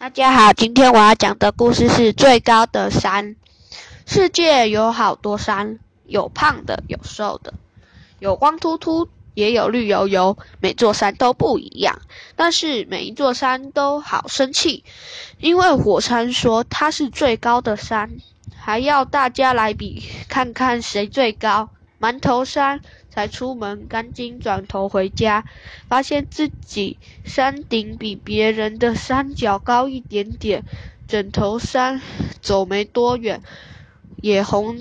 大家好，今天我要讲的故事是最高的山。世界有好多山，有胖的，有瘦的，有光秃秃，也有绿油油。每座山都不一样，但是每一座山都好生气，因为火山说它是最高的山，还要大家来比，看看谁最高。馒头山才出门，赶紧转头回家，发现自己山顶比别人的山脚高一点点。枕头山走没多远，也红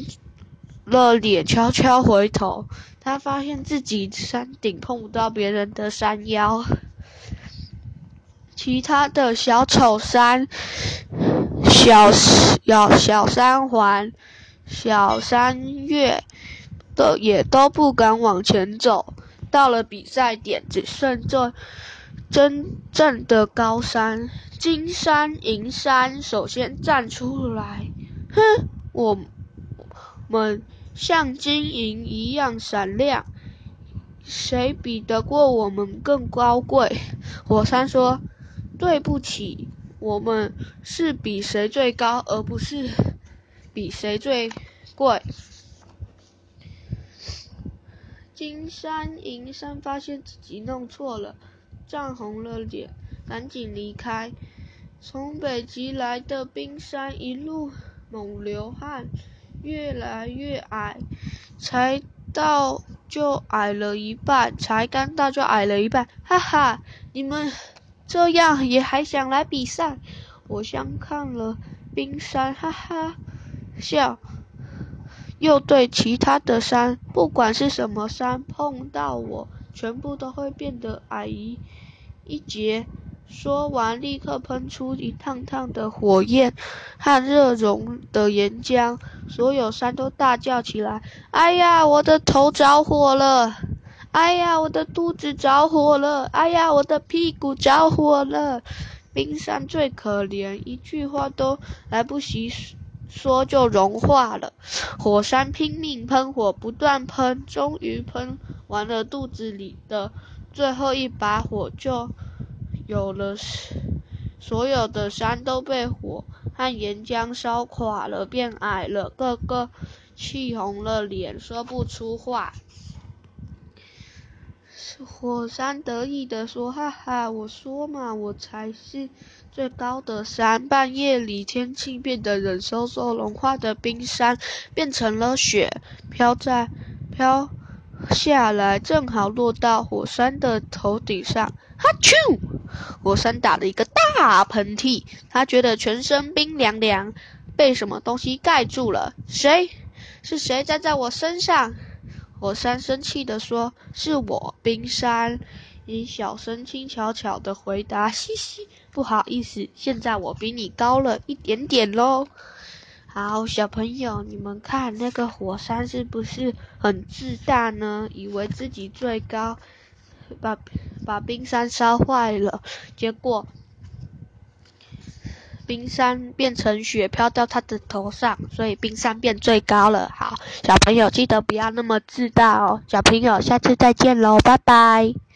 了脸，悄悄回头，他发现自己山顶碰不到别人的山腰。其他的小丑山、小小小山环、小山月。都也都不敢往前走。到了比赛点，只剩这真正的高山金山银山首先站出来。哼，我们像金银一样闪亮，谁比得过我们更高贵？火山说：“对不起，我们是比谁最高，而不是比谁最贵。”金山银山发现自己弄错了，涨红了脸，赶紧离开。从北极来的冰山一路猛流汗，越来越矮，才到就矮了一半，才刚到就矮了一半，哈哈！你们这样也还想来比赛？我相看了冰山，哈哈笑。又对其他的山，不管是什么山，碰到我，全部都会变得矮一一截。说完，立刻喷出一烫烫的火焰和热熔的岩浆，所有山都大叫起来：“哎呀，我的头着火了！哎呀，我的肚子着火了！哎呀，我的屁股着火了！”冰山最可怜，一句话都来不及说就融化了。火山拼命喷火，不断喷，终于喷完了肚子里的最后一把火，就有了。所有的山都被火和岩浆烧垮了，变矮了，个个气红了脸，说不出话。火山得意地说：“哈哈，我说嘛，我才是最高的山。”半夜里，天气变得冷飕飕，融化的冰山变成了雪，飘在飘下来，正好落到火山的头顶上。哈啾！火山打了一个大喷嚏，他觉得全身冰凉凉，被什么东西盖住了。谁？是谁站在我身上？火山生气地说：“是我，冰山。”你小声轻巧巧的回答：“嘻嘻，不好意思，现在我比你高了一点点喽。”好，小朋友，你们看那个火山是不是很自大呢？以为自己最高，把把冰山烧坏了，结果。冰山变成雪飘到他的头上，所以冰山变最高了。好，小朋友记得不要那么自大哦。小朋友，下次再见喽，拜拜。